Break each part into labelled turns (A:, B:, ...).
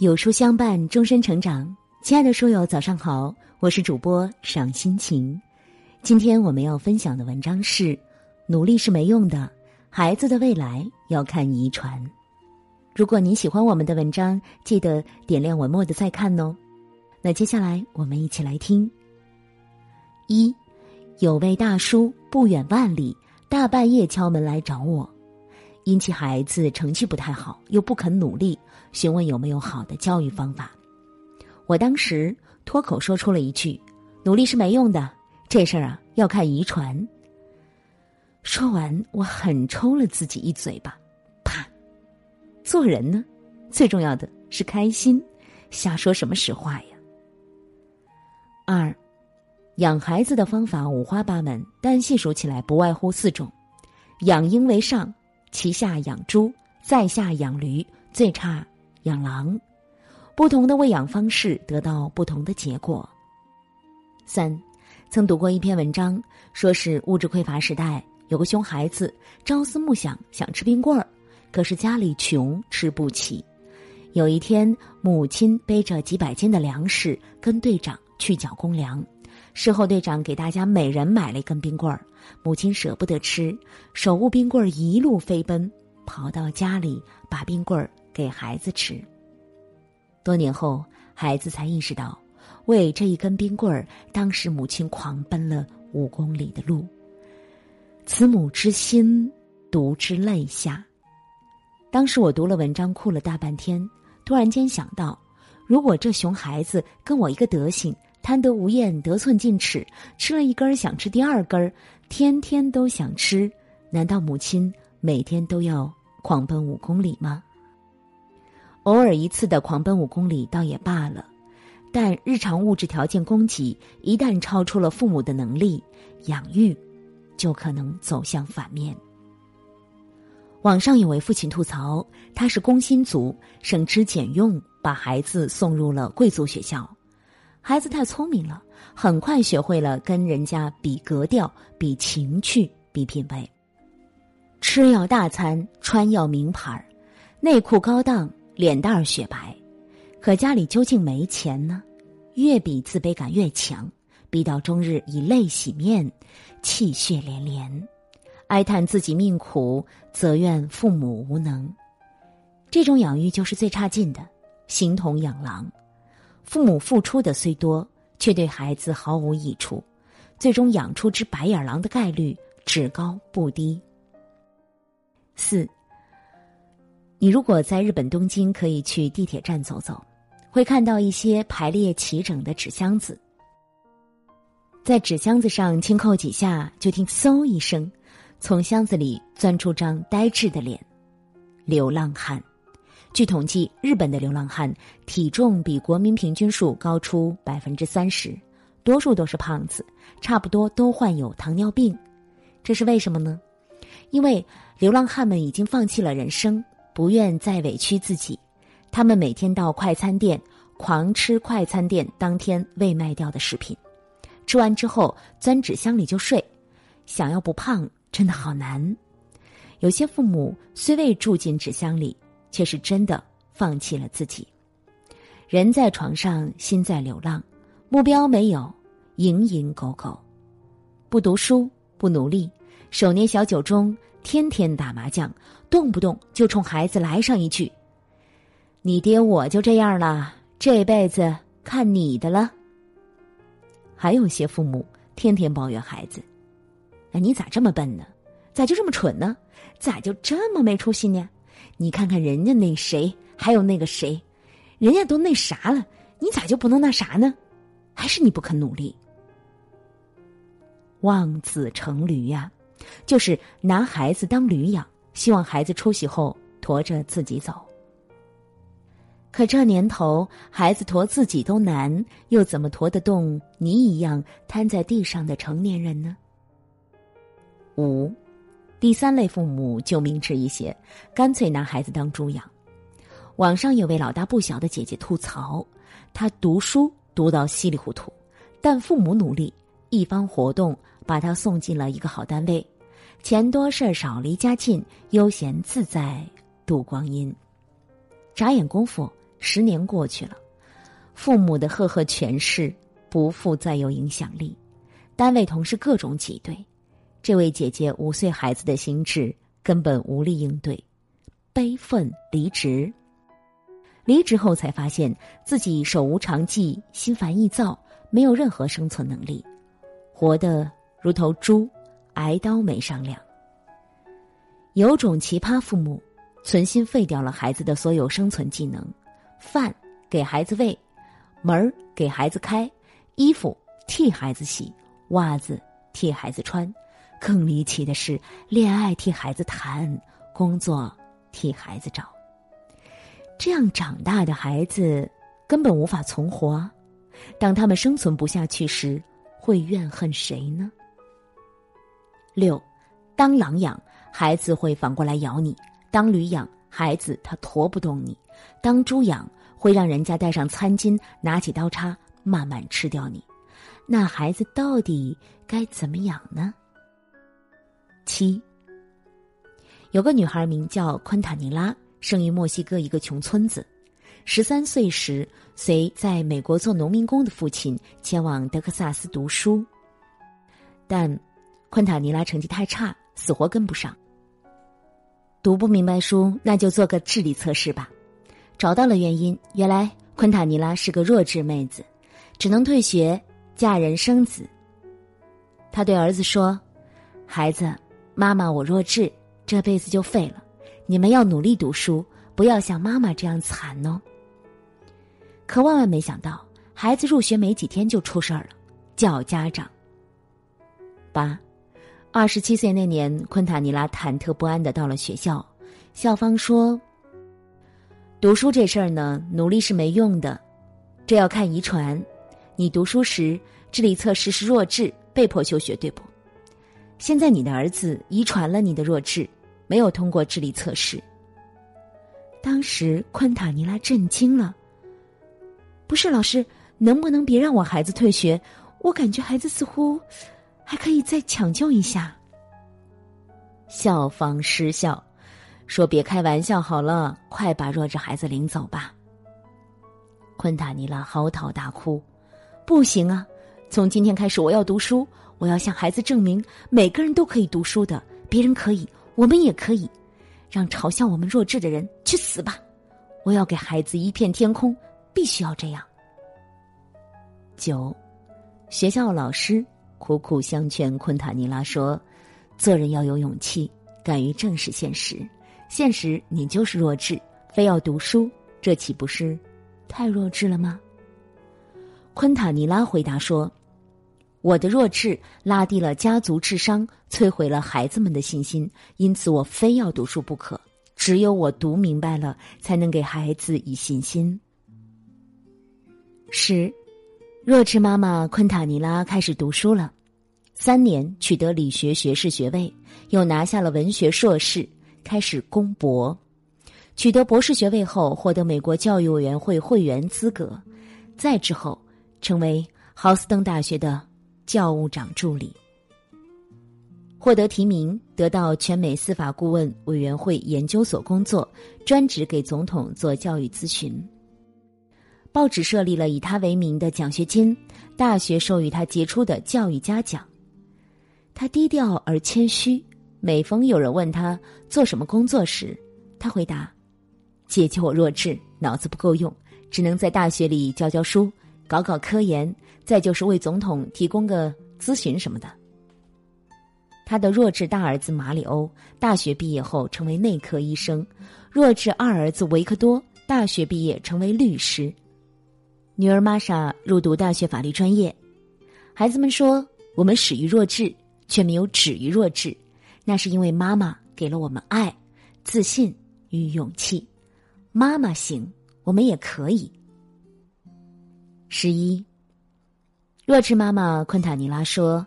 A: 有书相伴，终身成长。亲爱的书友，早上好，我是主播赏心情。今天我们要分享的文章是：努力是没用的，孩子的未来要看遗传。如果您喜欢我们的文章，记得点亮文末的再看哦。那接下来我们一起来听。一，有位大叔不远万里，大半夜敲门来找我。因其孩子成绩不太好，又不肯努力，询问有没有好的教育方法。我当时脱口说出了一句：“努力是没用的，这事儿啊要看遗传。”说完，我狠抽了自己一嘴巴，啪！做人呢，最重要的是开心，瞎说什么实话呀？二，养孩子的方法五花八门，但细数起来不外乎四种：养婴为上。其下养猪，在下养驴，最差养狼。不同的喂养方式得到不同的结果。三，曾读过一篇文章，说是物质匮乏时代，有个熊孩子朝思暮想想吃冰棍儿，可是家里穷吃不起。有一天，母亲背着几百斤的粮食跟队长去缴公粮。事后，队长给大家每人买了一根冰棍儿，母亲舍不得吃，手握冰棍儿一路飞奔，跑到家里把冰棍儿给孩子吃。多年后，孩子才意识到，为这一根冰棍儿，当时母亲狂奔了五公里的路。慈母之心，读之泪下。当时我读了文章，哭了大半天，突然间想到，如果这熊孩子跟我一个德行。贪得无厌，得寸进尺，吃了一根想吃第二根天天都想吃。难道母亲每天都要狂奔五公里吗？偶尔一次的狂奔五公里倒也罢了，但日常物质条件供给一旦超出了父母的能力，养育就可能走向反面。网上有位父亲吐槽，他是工薪族，省吃俭用把孩子送入了贵族学校。孩子太聪明了，很快学会了跟人家比格调、比情趣、比品味。吃要大餐，穿要名牌内裤高档，脸蛋儿雪白。可家里究竟没钱呢？越比自卑感越强，逼到终日以泪洗面，气血连连，哀叹自己命苦，责怨父母无能。这种养育就是最差劲的，形同养狼。父母付出的虽多，却对孩子毫无益处，最终养出只白眼狼的概率只高不低。四，你如果在日本东京，可以去地铁站走走，会看到一些排列齐整的纸箱子，在纸箱子上轻扣几下，就听嗖一声，从箱子里钻出张呆滞的脸，流浪汉。据统计，日本的流浪汉体重比国民平均数高出百分之三十，多数都是胖子，差不多都患有糖尿病。这是为什么呢？因为流浪汉们已经放弃了人生，不愿再委屈自己。他们每天到快餐店狂吃快餐店当天未卖掉的食品，吃完之后钻纸箱里就睡。想要不胖，真的好难。有些父母虽未住进纸箱里。却是真的放弃了自己，人在床上，心在流浪，目标没有，蝇营狗苟，不读书，不努力，手捏小酒盅，天天打麻将，动不动就冲孩子来上一句：“你爹我就这样了，这辈子看你的了。”还有些父母天天抱怨孩子：“哎，你咋这么笨呢？咋就这么蠢呢？咋就这么没出息呢？”你看看人家那谁，还有那个谁，人家都那啥了，你咋就不能那啥呢？还是你不肯努力？望子成驴呀，就是拿孩子当驴养，希望孩子出息后驮着自己走。可这年头，孩子驮自己都难，又怎么驮得动你一样瘫在地上的成年人呢？五。第三类父母就明智一些，干脆拿孩子当猪养。网上有位老大不小的姐姐吐槽，她读书读到稀里糊涂，但父母努力，一方活动把她送进了一个好单位，钱多事儿少，离家近，悠闲自在度光阴。眨眼功夫，十年过去了，父母的赫赫权势不复再有影响力，单位同事各种挤兑，这位姐姐五岁孩子的心智根本无力应对，悲愤离职。离职后才发现自己手无长技，心烦意躁，没有任何生存能力，活得如头猪，挨刀没商量。有种奇葩父母，存心废掉了孩子的所有生存技能。饭给孩子喂，门儿给孩子开，衣服替孩子洗，袜子替孩子穿，更离奇的是，恋爱替孩子谈，工作替孩子找。这样长大的孩子根本无法存活，当他们生存不下去时，会怨恨谁呢？六，当狼养孩子会反过来咬你，当驴养。孩子他驮不动你，当猪养会让人家带上餐巾，拿起刀叉慢慢吃掉你，那孩子到底该怎么养呢？七，有个女孩名叫昆塔尼拉，生于墨西哥一个穷村子，十三岁时随在美国做农民工的父亲前往德克萨斯读书，但昆塔尼拉成绩太差，死活跟不上。读不明白书，那就做个智力测试吧。找到了原因，原来昆塔尼拉是个弱智妹子，只能退学嫁人生子。他对儿子说：“孩子，妈妈我弱智，这辈子就废了。你们要努力读书，不要像妈妈这样惨哦。”可万万没想到，孩子入学没几天就出事儿了，叫家长。八。二十七岁那年，昆塔尼拉忐忑不安的到了学校，校方说：“读书这事儿呢，努力是没用的，这要看遗传。你读书时智力测试是弱智，被迫休学，对不？现在你的儿子遗传了你的弱智，没有通过智力测试。”当时昆塔尼拉震惊了。不是老师，能不能别让我孩子退学？我感觉孩子似乎……还可以再抢救一下。校方失笑，说：“别开玩笑好了，快把弱智孩子领走吧。”昆塔尼拉嚎啕大哭：“不行啊！从今天开始，我要读书，我要向孩子证明，每个人都可以读书的，别人可以，我们也可以。让嘲笑我们弱智的人去死吧！我要给孩子一片天空，必须要这样。”九，学校老师。苦苦相劝昆塔尼拉说：“做人要有勇气，敢于正视现实。现实你就是弱智，非要读书，这岂不是太弱智了吗？”昆塔尼拉回答说：“我的弱智拉低了家族智商，摧毁了孩子们的信心，因此我非要读书不可。只有我读明白了，才能给孩子以信心。”十。弱智妈妈昆塔尼拉开始读书了，三年取得理学学士学位，又拿下了文学硕士，开始攻博。取得博士学位后，获得美国教育委员会会员资格，再之后成为豪斯登大学的教务长助理。获得提名，得到全美司法顾问委员会研究所工作，专职给总统做教育咨询。报纸设立了以他为名的奖学金，大学授予他杰出的教育嘉奖。他低调而谦虚，每逢有人问他做什么工作时，他回答：“姐姐，我弱智，脑子不够用，只能在大学里教教书，搞搞科研，再就是为总统提供个咨询什么的。”他的弱智大儿子马里欧大学毕业后成为内科医生，弱智二儿子维克多大学毕业成为律师。女儿玛莎入读大学法律专业，孩子们说：“我们始于弱智，却没有止于弱智，那是因为妈妈给了我们爱、自信与勇气。妈妈行，我们也可以。”十一，弱智妈妈昆塔尼拉说：“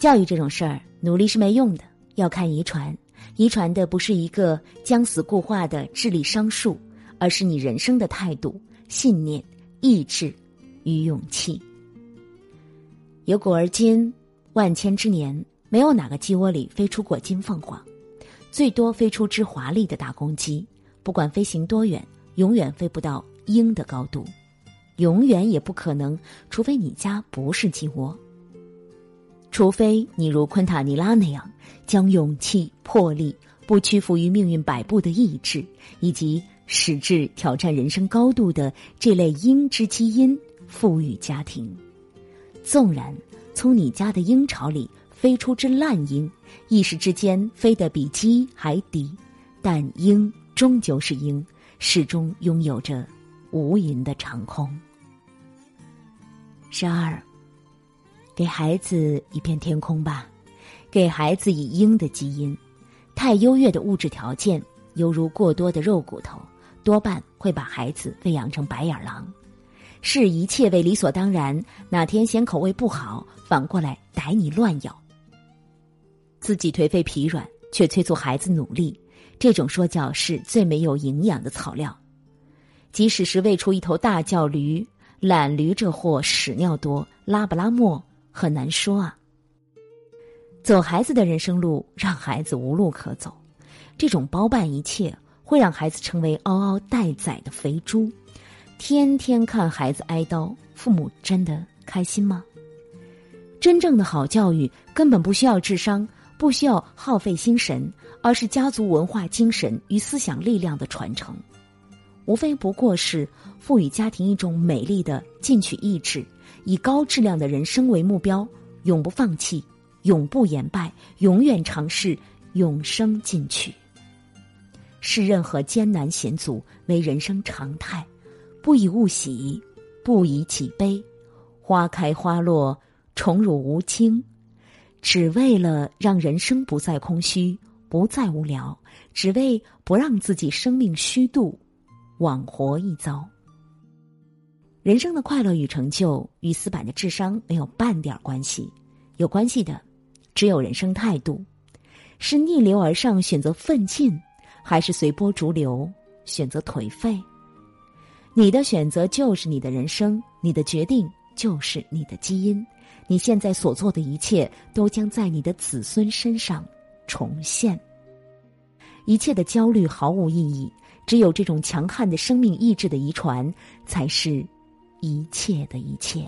A: 教育这种事儿，努力是没用的，要看遗传。遗传的不是一个将死固化的智力商数，而是你人生的态度、信念。”意志与勇气。有古而今，万千之年，没有哪个鸡窝里飞出过金凤凰，最多飞出只华丽的大公鸡。不管飞行多远，永远飞不到鹰的高度，永远也不可能，除非你家不是鸡窝。除非你如昆塔尼拉那样，将勇气、魄力、不屈服于命运摆布的意志，以及矢志挑战人生高度的这类鹰之基因赋予家庭。纵然从你家的鹰巢里飞出只烂鹰，一时之间飞得比鸡还低，但鹰终究是鹰，始终拥有着无垠的长空。十二。给孩子一片天空吧，给孩子以鹰的基因。太优越的物质条件，犹如过多的肉骨头，多半会把孩子喂养成白眼狼。视一切为理所当然，哪天嫌口味不好，反过来逮你乱咬。自己颓废疲软，却催促孩子努力，这种说教是最没有营养的草料。即使是喂出一头大叫驴，懒驴这货屎尿多，拉不拉磨？很难说啊。走孩子的人生路，让孩子无路可走，这种包办一切，会让孩子成为嗷嗷待宰的肥猪，天天看孩子挨刀，父母真的开心吗？真正的好教育根本不需要智商，不需要耗费心神，而是家族文化精神与思想力量的传承，无非不过是赋予家庭一种美丽的进取意志。以高质量的人生为目标，永不放弃，永不言败，永远尝试，永生进取。视任何艰难险阻为人生常态，不以物喜，不以己悲，花开花落，宠辱无惊，只为了让人生不再空虚，不再无聊，只为不让自己生命虚度，枉活一遭。人生的快乐与成就与死板的智商没有半点关系，有关系的只有人生态度：是逆流而上选择奋进，还是随波逐流选择颓废？你的选择就是你的人生，你的决定就是你的基因。你现在所做的一切，都将在你的子孙身上重现。一切的焦虑毫无意义，只有这种强悍的生命意志的遗传，才是。一切的一切。